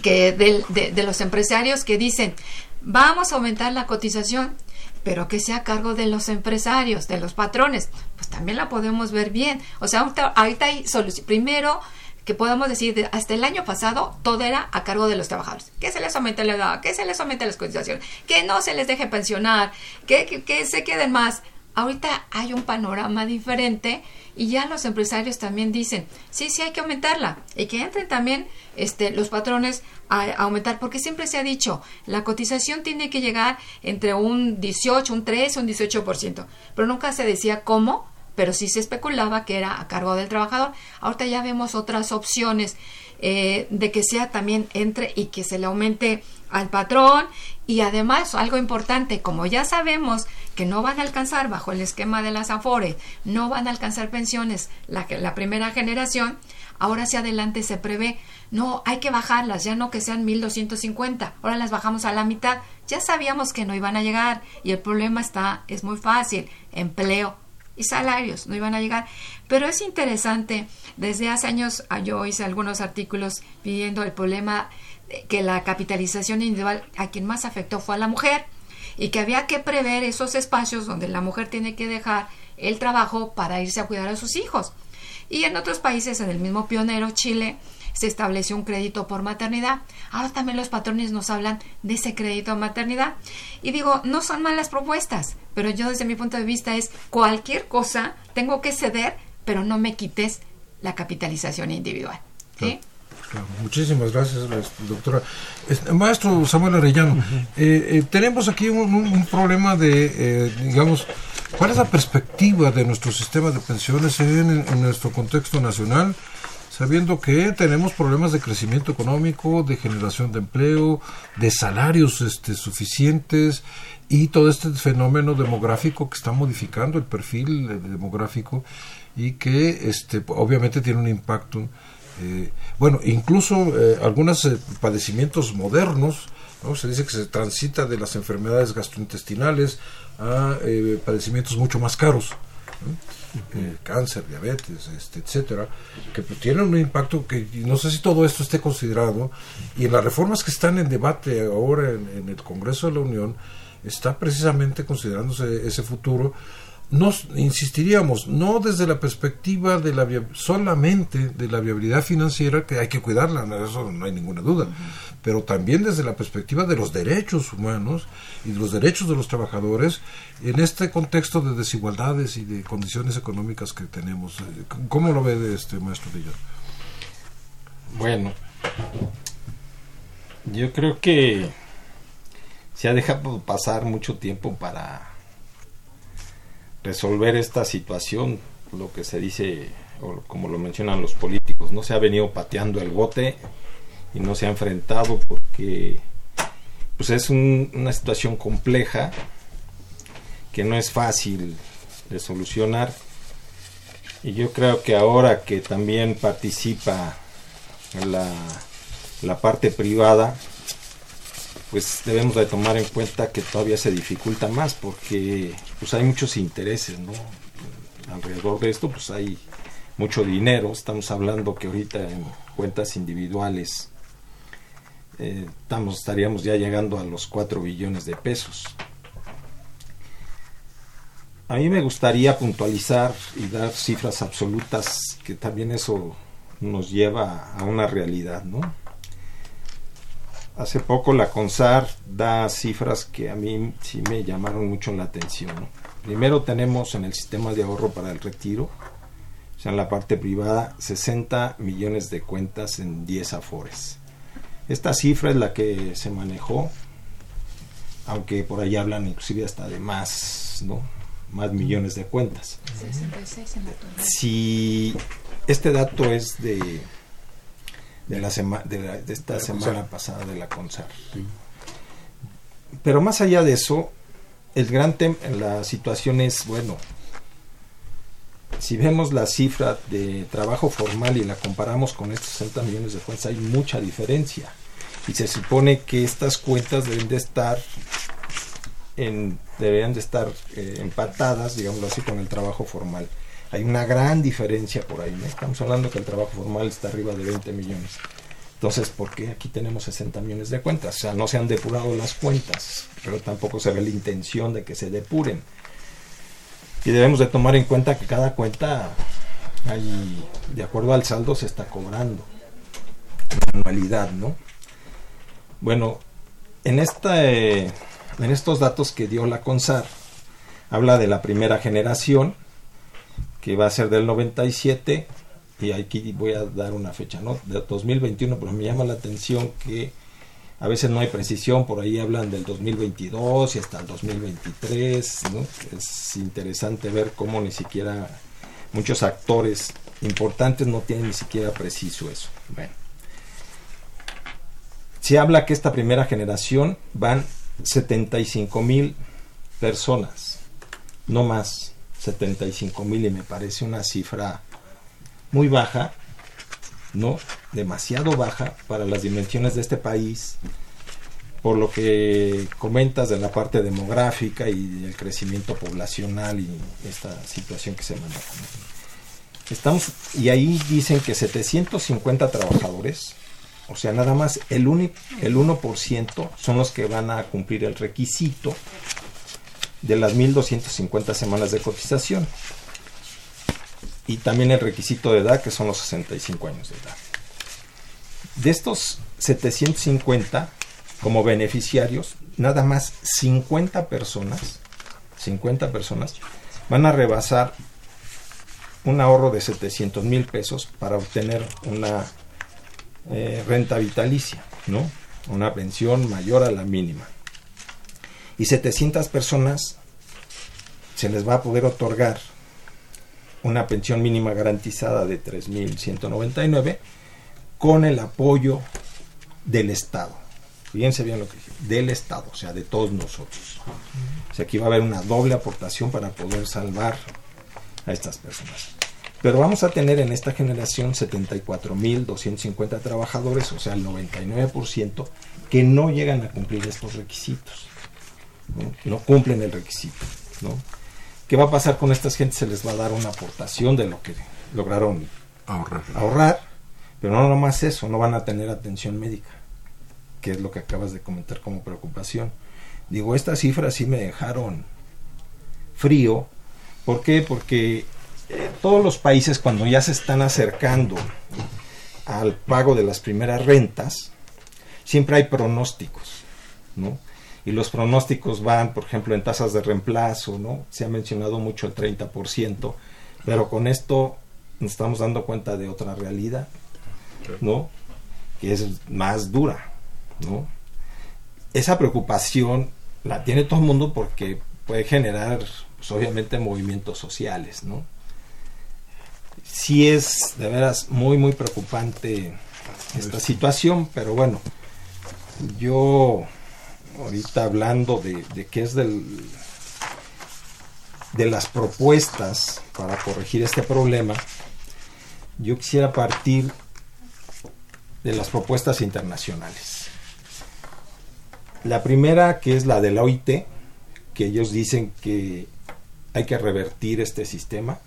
que de, de los empresarios que dicen, vamos a aumentar la cotización, pero que sea a cargo de los empresarios, de los patrones. Pues también la podemos ver bien. O sea, ahorita, hay solución. Primero, que podemos decir hasta el año pasado todo era a cargo de los trabajadores. Que se les aumente la edad, que se les aumente las cotizaciones, que no se les deje pensionar, que, que, se queden más. Ahorita hay un panorama diferente y ya los empresarios también dicen, sí, sí hay que aumentarla y que entren también este, los patrones a, aumentar, porque siempre se ha dicho, la cotización tiene que llegar entre un 18, un 13, un 18%, pero nunca se decía cómo pero sí se especulaba que era a cargo del trabajador. Ahorita ya vemos otras opciones eh, de que sea también entre y que se le aumente al patrón y además algo importante, como ya sabemos que no van a alcanzar bajo el esquema de las AFORE, no van a alcanzar pensiones la, la primera generación, ahora hacia adelante se prevé, no, hay que bajarlas, ya no que sean 1250, ahora las bajamos a la mitad, ya sabíamos que no iban a llegar y el problema está, es muy fácil, empleo, y salarios no iban a llegar. Pero es interesante, desde hace años ah, yo hice algunos artículos pidiendo el problema que la capitalización individual a quien más afectó fue a la mujer y que había que prever esos espacios donde la mujer tiene que dejar el trabajo para irse a cuidar a sus hijos. Y en otros países, en el mismo pionero, Chile, se estableció un crédito por maternidad. Ahora también los patrones nos hablan de ese crédito a maternidad. Y digo, no son malas propuestas, pero yo desde mi punto de vista es cualquier cosa tengo que ceder, pero no me quites la capitalización individual. ¿sí? Claro, muchísimas gracias, doctora. Maestro Samuel Arellano, eh, eh, tenemos aquí un, un, un problema de, eh, digamos, ¿cuál es la perspectiva de nuestro sistema de pensiones en, en nuestro contexto nacional? Sabiendo que tenemos problemas de crecimiento económico, de generación de empleo, de salarios este, suficientes y todo este fenómeno demográfico que está modificando el perfil demográfico y que este, obviamente tiene un impacto. Eh, bueno, incluso eh, algunos eh, padecimientos modernos, ¿no? se dice que se transita de las enfermedades gastrointestinales a eh, padecimientos mucho más caros. Eh, cáncer, diabetes, este, etcétera, que tienen un impacto que no sé si todo esto esté considerado y en las reformas que están en debate ahora en el Congreso de la Unión está precisamente considerándose ese futuro nos insistiríamos no desde la perspectiva de la solamente de la viabilidad financiera que hay que cuidarla eso no hay ninguna duda uh -huh. pero también desde la perspectiva de los derechos humanos y de los derechos de los trabajadores en este contexto de desigualdades y de condiciones económicas que tenemos cómo lo ve de este maestro Villar bueno yo creo que se ha dejado pasar mucho tiempo para resolver esta situación, lo que se dice, o como lo mencionan los políticos, no se ha venido pateando el bote y no se ha enfrentado porque pues es un, una situación compleja que no es fácil de solucionar. Y yo creo que ahora que también participa la, la parte privada pues debemos de tomar en cuenta que todavía se dificulta más porque pues hay muchos intereses no alrededor de esto pues hay mucho dinero. Estamos hablando que ahorita en cuentas individuales eh, estamos estaríamos ya llegando a los 4 billones de pesos. A mí me gustaría puntualizar y dar cifras absolutas, que también eso nos lleva a una realidad, ¿no? Hace poco la CONSAR da cifras que a mí sí me llamaron mucho la atención. ¿no? Primero tenemos en el sistema de ahorro para el retiro, o sea, en la parte privada, 60 millones de cuentas en 10 afores. Esta cifra es la que se manejó, aunque por ahí hablan inclusive hasta de más, ¿no? Más millones de cuentas. 66 en la. Si este dato es de de la sema- de, la- de esta De la semana CONSAR. pasada de la CONSAR. Pero más allá de eso, el gran tema, la situación es, bueno, si vemos la cifra de trabajo formal y la comparamos con estos 60 millones de cuentas, hay mucha diferencia. Y se supone que estas cuentas deben de estar en, deberían de estar eh, empatadas, digámoslo así, con el trabajo formal. Hay una gran diferencia por ahí. ¿no? Estamos hablando que el trabajo formal está arriba de 20 millones. Entonces, ¿por qué aquí tenemos 60 millones de cuentas? O sea, no se han depurado las cuentas, pero tampoco se ve la intención de que se depuren. Y debemos de tomar en cuenta que cada cuenta, de acuerdo al saldo, se está cobrando. La anualidad, ¿no? Bueno, en, esta, eh, en estos datos que dio la CONSAR, habla de la primera generación, que va a ser del 97, y aquí voy a dar una fecha, ¿no? De 2021, pero me llama la atención que a veces no hay precisión, por ahí hablan del 2022 y hasta el 2023, ¿no? Es interesante ver cómo ni siquiera muchos actores importantes no tienen ni siquiera preciso eso. Bueno. Se habla que esta primera generación van 75 mil personas, no más, 75 mil y me parece una cifra muy baja, no demasiado baja para las dimensiones de este país, por lo que comentas de la parte demográfica y el crecimiento poblacional y esta situación que se maneja. Estamos, y ahí dicen que 750 trabajadores, o sea, nada más el, uni- el 1% son los que van a cumplir el requisito de las 1.250 semanas de cotización. Y también el requisito de edad, que son los 65 años de edad. De estos 750 como beneficiarios, nada más 50 personas, 50 personas, van a rebasar un ahorro de 700 mil pesos para obtener una eh, renta vitalicia, ¿no? Una pensión mayor a la mínima. Y 700 personas se les va a poder otorgar una pensión mínima garantizada de 3.199 con el apoyo del Estado. Fíjense bien lo que dije, del Estado, o sea, de todos nosotros. O sea, aquí va a haber una doble aportación para poder salvar a estas personas. Pero vamos a tener en esta generación 74.250 trabajadores, o sea, el 99%, que no llegan a cumplir estos requisitos. No, no cumplen el requisito. ¿no? ¿Qué va a pasar con estas gentes? Se les va a dar una aportación de lo que lograron Ahorrar. ahorrar, pero no nomás eso, no van a tener atención médica, que es lo que acabas de comentar como preocupación. Digo, estas cifras sí me dejaron frío. ¿Por qué? Porque eh, todos los países cuando ya se están acercando al pago de las primeras rentas, siempre hay pronósticos, ¿no? Y los pronósticos van, por ejemplo, en tasas de reemplazo, ¿no? Se ha mencionado mucho el 30%, pero con esto nos estamos dando cuenta de otra realidad, ¿no? Que es más dura, ¿no? Esa preocupación la tiene todo el mundo porque puede generar, pues, obviamente, movimientos sociales, ¿no? Sí es de veras muy, muy preocupante esta situación, pero bueno, yo ahorita hablando de, qué es del de las propuestas para corregir este problema, yo quisiera partir de las propuestas internacionales. La primera, que es la de la OIT, que ellos dicen que hay que revertir este sistema,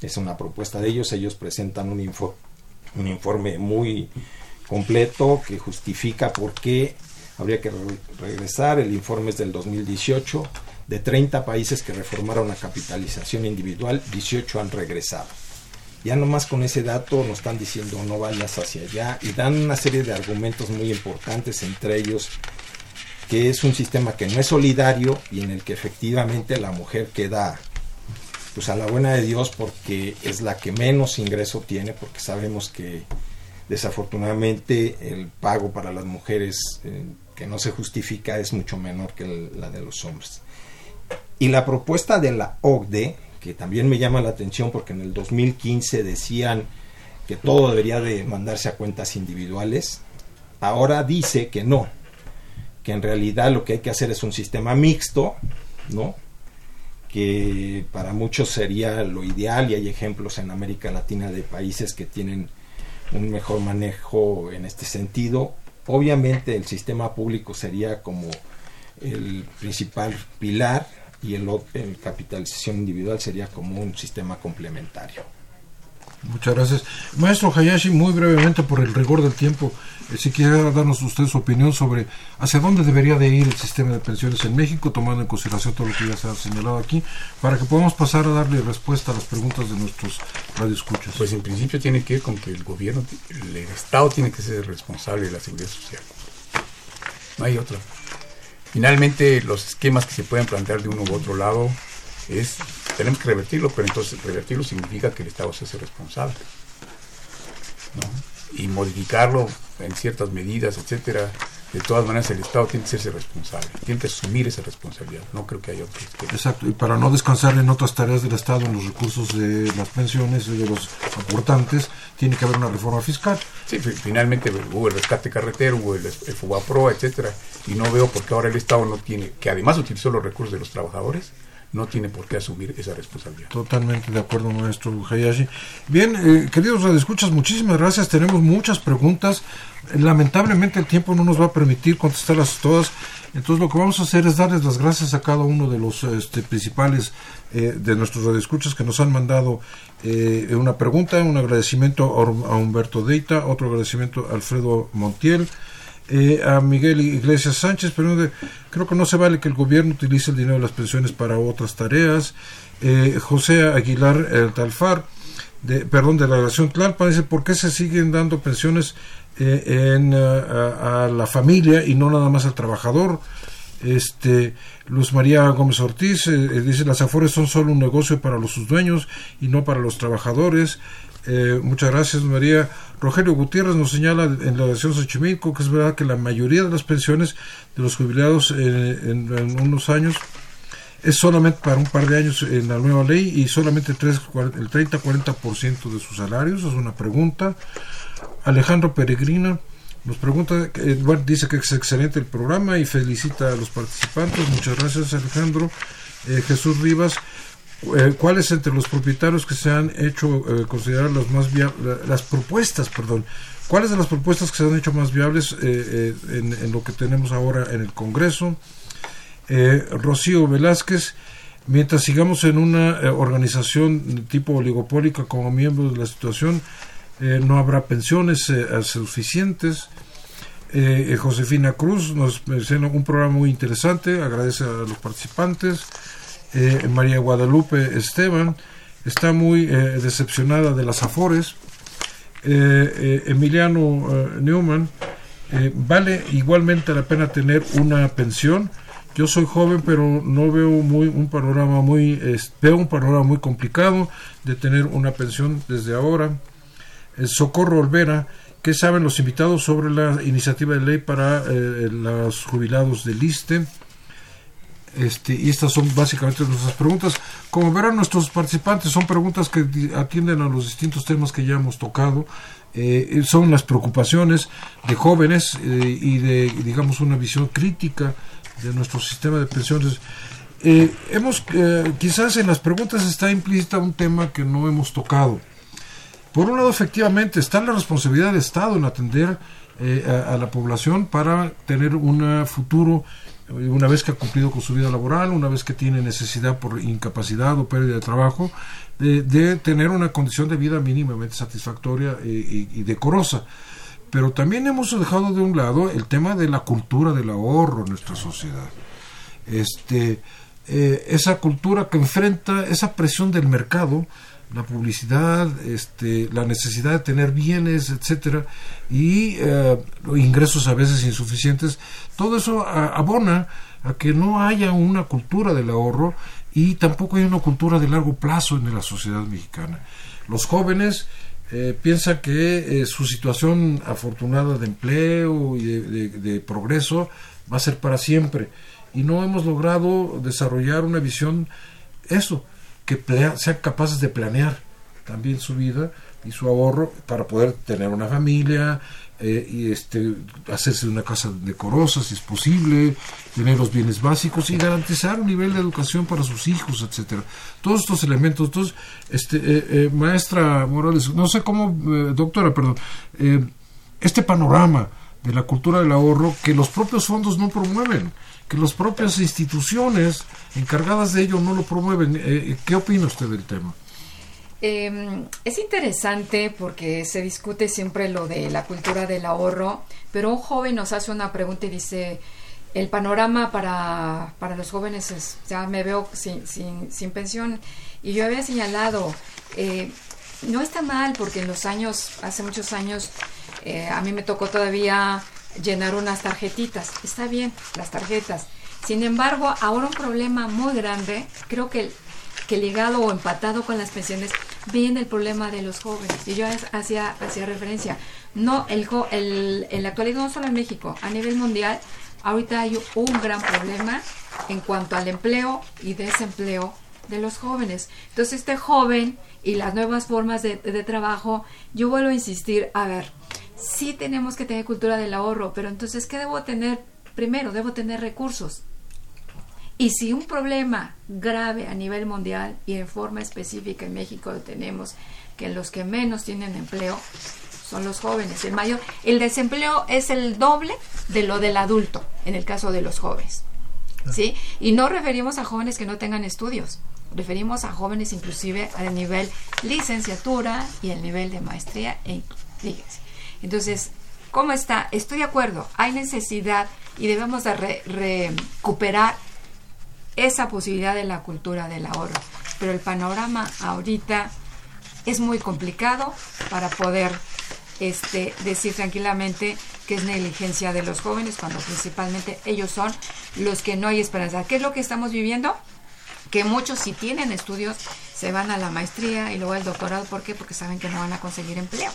es una propuesta de ellos, ellos presentan un, info, un informe muy completo que justifica por qué habría que re regresar, el informe es del 2018, De 30 países que reformaron la capitalización individual, 18 han regresado. Ya nomás con ese dato nos están diciendo no vayas hacia allá y dan una serie de argumentos muy importantes, entre ellos que es un sistema que no es solidario y en el que efectivamente la mujer queda pues a la buena de Dios porque es la que menos ingreso tiene porque sabemos que desafortunadamente el pago para las mujeres eh, que no se justifica es mucho menor que la de los hombres. Y la propuesta de la OCDE, que también me llama la atención porque en el 2015 decían que todo debería de mandarse a cuentas individuales, ahora dice que no, que en realidad lo que hay que hacer es un sistema mixto, ¿no? que para muchos sería lo ideal y hay ejemplos en América Latina de países que tienen un mejor manejo en este sentido. Obviamente el sistema público sería como el principal pilar y el, capitalización individual sería como un sistema complementario. Muchas gracias. Maestro Hayashi, muy brevemente por el rigor del tiempo, eh, si quiere darnos usted su opinión sobre hacia dónde debería de ir el sistema de pensiones en México, tomando en consideración todo lo que ya se ha señalado aquí, para que podamos pasar a darle respuesta a las preguntas de nuestros radioescuchas. Pues en principio tiene que ir con que el gobierno, el Estado tiene que ser responsable de la seguridad social. No hay otra. Finalmente, los esquemas que se pueden plantear de uno u otro lado es, tenemos que revertirlo, pero entonces revertirlo significa que el Estado se hace responsable. ¿no? Y modificarlo en ciertas medidas, etcétera. De todas maneras, el Estado tiene que hacerse responsable, tiene que asumir esa responsabilidad. No creo que haya otro esquema. Exacto, y para no descansar en otras tareas del Estado, en los recursos de las pensiones y de los aportantes, tiene que haber una reforma fiscal. Sí, fi- finalmente hubo el rescate carretero, hubo el, el FUBAPRO, etcétera, y no veo por qué ahora el Estado no tiene, que además utilizó los recursos de los trabajadores, no tiene por qué asumir esa responsabilidad. Totalmente de acuerdo, maestro Hayashi. Bien, eh, queridos radioescuchas, muchísimas gracias. Tenemos muchas preguntas. Lamentablemente el tiempo no nos va a permitir contestarlas todas. Entonces lo que vamos a hacer es darles las gracias a cada uno de los este, principales eh, de nuestros radioescuchas que nos han mandado eh, una pregunta, un agradecimiento a Humberto Deita, otro agradecimiento a Alfredo Montiel, eh, a Miguel Iglesias Sánchez, pero creo que no se vale que el gobierno utilice el dinero de las pensiones para otras tareas. Eh, José Aguilar eh, Talfar, de, perdón, de la relación Tlalpan, dice, ¿por qué se siguen dando pensiones eh, en, ah, a, a la familia y no nada más al trabajador? Este, Luz María Gómez Ortiz eh, eh, dice, las afores son solo un negocio para los sus dueños y no para los trabajadores. Eh, muchas gracias, María. Rogelio Gutiérrez nos señala en la versión Xochimilco que es verdad que la mayoría de las pensiones de los jubilados en, unos años es solamente para un par de años en la nueva ley y solamente tres, cuar- el 30-40% de sus salarios. Es una pregunta. Alejandro Peregrina nos pregunta, eh, dice que es excelente el programa y felicita a los participantes. Muchas gracias, Alejandro. Eh, Jesús Rivas, eh, ¿cuáles entre los propietarios que se han hecho eh, considerar las más las propuestas, perdón, cuáles de las propuestas que se han hecho más viables eh, eh, en, lo que tenemos ahora en el Congreso? Rocío Velázquez, mientras sigamos en una organización tipo oligopólica como miembros de la situación, no habrá pensiones suficientes. Josefina Cruz nos menciona un programa muy interesante, agradece a los participantes. Eh, María Guadalupe Esteban está muy eh, decepcionada de las Afores. Eh, eh, Emiliano eh, Newman, eh, vale igualmente la pena tener una pensión. Yo soy joven, pero no veo muy un panorama muy veo un panorama muy complicado de tener una pensión desde ahora. Eh, Socorro Olvera, ¿qué saben los invitados sobre la iniciativa de ley para los jubilados del ISTE? Este, y estas son básicamente nuestras preguntas. Como verán, nuestros participantes son preguntas que atienden a los distintos temas que ya hemos tocado. Eh, son las preocupaciones de jóvenes eh, y de, digamos, una visión crítica de nuestro sistema de pensiones. Eh, hemos, eh, quizás en las preguntas está implícita un tema que no hemos tocado. Por un lado, efectivamente, está la responsabilidad del Estado en atender eh, a, a la población para tener un futuro, eh, una vez que ha cumplido con su vida laboral, una vez que tiene necesidad por incapacidad o pérdida de trabajo, de, tener una condición de vida mínimamente satisfactoria eh, y, y decorosa. Pero también hemos dejado de un lado el tema de la cultura del ahorro en nuestra sociedad. Este, eh, esa cultura que enfrenta esa presión del mercado, la publicidad, este, la necesidad de tener bienes, etcétera, y eh, ingresos a veces insuficientes, todo eso a- abona a que no haya una cultura del ahorro y tampoco hay una cultura de largo plazo en la sociedad mexicana. Los jóvenes eh, piensan que eh, su situación afortunada de empleo y de, progreso va a ser para siempre y no hemos logrado desarrollar una visión eso que sean capaces de planear también su vida y su ahorro para poder tener una familia eh, y este hacerse una casa decorosa si es posible tener los bienes básicos y garantizar un nivel de educación para sus hijos etcétera. Todos estos elementos entonces este eh, eh, maestra Morales no sé cómo doctora perdón este panorama de la cultura del ahorro que los propios fondos no promueven, que las propias instituciones encargadas de ello no lo promueven. Eh, ¿Qué opina usted del tema? Eh, es interesante porque se discute siempre lo de la cultura del ahorro, pero un joven nos hace una pregunta y dice, el panorama para, para los jóvenes es, ya me veo sin, sin, sin pensión. Y yo había señalado, eh, no está mal porque en los años, hace muchos años, eh, a mí me tocó todavía llenar unas tarjetitas. Está bien, las tarjetas. Sin embargo, ahora un problema muy grande, creo que que ligado o empatado con las pensiones viene el problema de los jóvenes. Y yo hacía, hacía referencia. No, el, el, en la actualidad, no solo en México, a nivel mundial, ahorita hay un gran problema en cuanto al empleo y desempleo de los jóvenes. Entonces, este joven y las nuevas formas de trabajo, yo vuelvo a insistir, a ver, sí tenemos que tener cultura del ahorro, pero entonces, ¿qué debo tener? Primero, debo tener recursos. Y si un problema grave a nivel mundial y en forma específica en México lo tenemos, que los que menos tienen empleo son los jóvenes. El mayor, el desempleo es el doble de lo del adulto en el caso de los jóvenes. ¿Sí? Y no referimos a jóvenes que no tengan estudios, referimos a jóvenes inclusive al nivel licenciatura y el nivel de maestría e fíjense. Entonces, ¿cómo está? Estoy de acuerdo, hay necesidad y debemos de re- recuperar esa posibilidad de la cultura del ahorro. Pero el panorama ahorita es muy complicado para poder este, decir tranquilamente que es negligencia de los jóvenes cuando principalmente ellos son los que no hay esperanza. ¿Qué es lo que estamos viviendo? Que muchos si tienen estudios se van a la maestría y luego al doctorado. ¿Por qué? Porque saben que no van a conseguir empleo.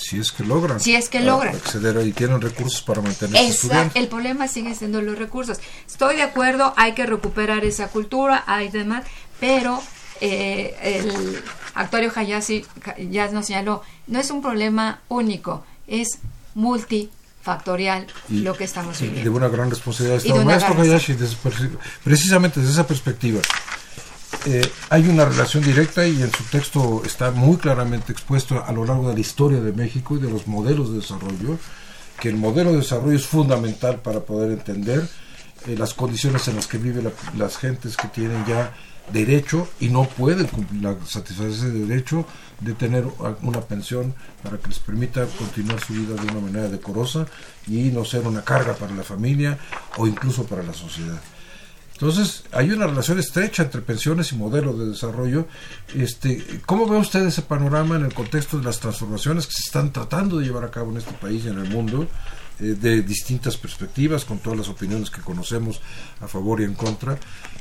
Si es que logran. Si es que a- logran. Acceder y tienen recursos para mantenerse estudiando. el problema sigue siendo los recursos. Estoy de acuerdo, hay que recuperar esa cultura, hay demás, pero eh, el actuario Hayashi ya nos señaló, no es un problema único, es multifactorial Y- lo que estamos y de viviendo. una gran responsabilidad. Y de Estado. Maestro Hayashi, desde precisamente desde esa perspectiva, eh, hay una relación directa y en su texto está muy claramente expuesto a lo largo de la historia de México y de los modelos de desarrollo, que el modelo de desarrollo es fundamental para poder entender eh, las condiciones en las que viven la- las gentes que tienen ya derecho y no pueden cumplir satisfacer ese derecho de tener una pensión para que les permita continuar su vida de una manera decorosa y no ser una carga para la familia o incluso para la sociedad. Entonces, hay una relación estrecha entre pensiones y modelos de desarrollo. Este, ¿Cómo ve usted ese panorama en el contexto de las transformaciones que se están tratando de llevar a cabo en este país y en el mundo, eh, de distintas perspectivas, con todas las opiniones que conocemos a favor y en contra?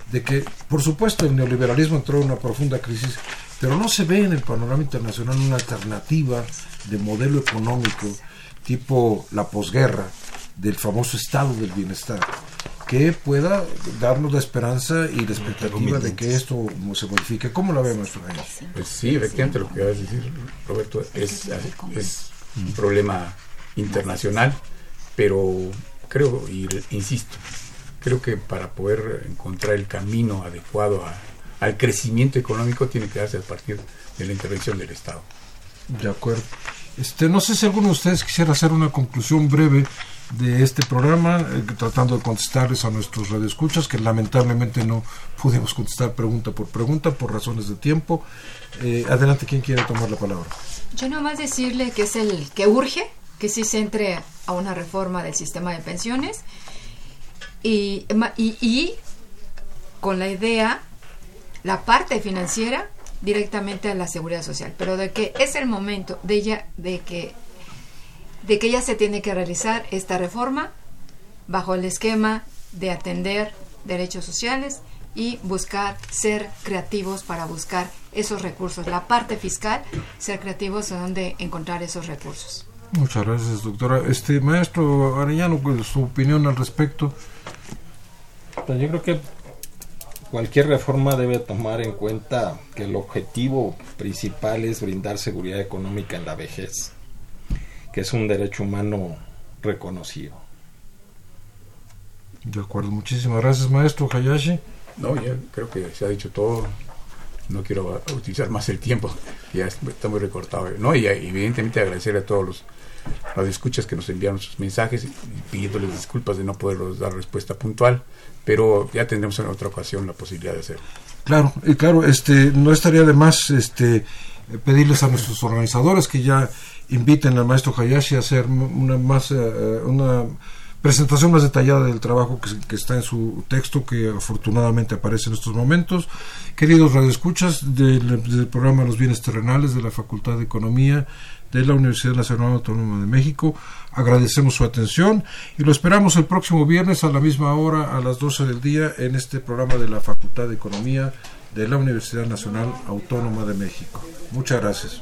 De que, por supuesto, el neoliberalismo entró en una profunda crisis, pero no se ve en el panorama internacional una alternativa de modelo económico tipo la posguerra del famoso estado del bienestar que pueda darnos la esperanza y la expectativa de que esto se modifique. ¿Cómo la ve, maestro Reyes? Pues sí, efectivamente lo que acabas de decir, Roberto, es, es un problema internacional, pero creo, y insisto, creo que para poder encontrar el camino adecuado a- al crecimiento económico tiene que darse a partir de la intervención del Estado. De acuerdo. Este, no sé si alguno de ustedes quisiera hacer una conclusión breve de este programa, eh, tratando de contestarles a nuestros radioescuchas, que lamentablemente no pudimos contestar pregunta por pregunta por razones de tiempo. Eh, adelante, ¿quién quiere tomar la palabra? Yo nomás decirle que es el que urge que sí se entre a una reforma del sistema de pensiones y, y con la idea, la parte financiera, directamente a la seguridad social, pero de que es el momento de ella, de que, de que ya se tiene que realizar esta reforma bajo el esquema de atender derechos sociales y buscar ser creativos para buscar esos recursos. La parte fiscal, ser creativos en donde encontrar esos recursos. Muchas gracias, doctora. Este maestro Arellano, pues, su opinión al respecto. Pues yo creo que cualquier reforma debe tomar en cuenta que el objetivo principal es brindar seguridad económica en la vejez, que es un derecho humano reconocido. De acuerdo, muchísimas gracias, maestro Hayashi. No, ya creo que se ha dicho todo. No quiero utilizar más el tiempo, ya está muy recortado. No, y evidentemente agradecer a todos los escuchas que nos enviaron sus mensajes y pidiéndoles disculpas de no poderlos dar respuesta puntual, pero ya tendremos en otra ocasión la posibilidad de hacerlo. Claro, y claro, este, no estaría de más este, pedirles a nuestros organizadores que ya inviten al maestro Hayashi a hacer una más eh, una presentación más detallada del trabajo que, está en su texto que afortunadamente aparece en estos momentos. Queridos radioescuchas del, del programa Los Bienes Terrenales de la Facultad de Economía de la Universidad Nacional Autónoma de México, agradecemos su atención y lo esperamos el próximo viernes a la misma hora, a las 12 del día, en este programa de la Facultad de Economía de la Universidad Nacional Autónoma de México. Muchas gracias.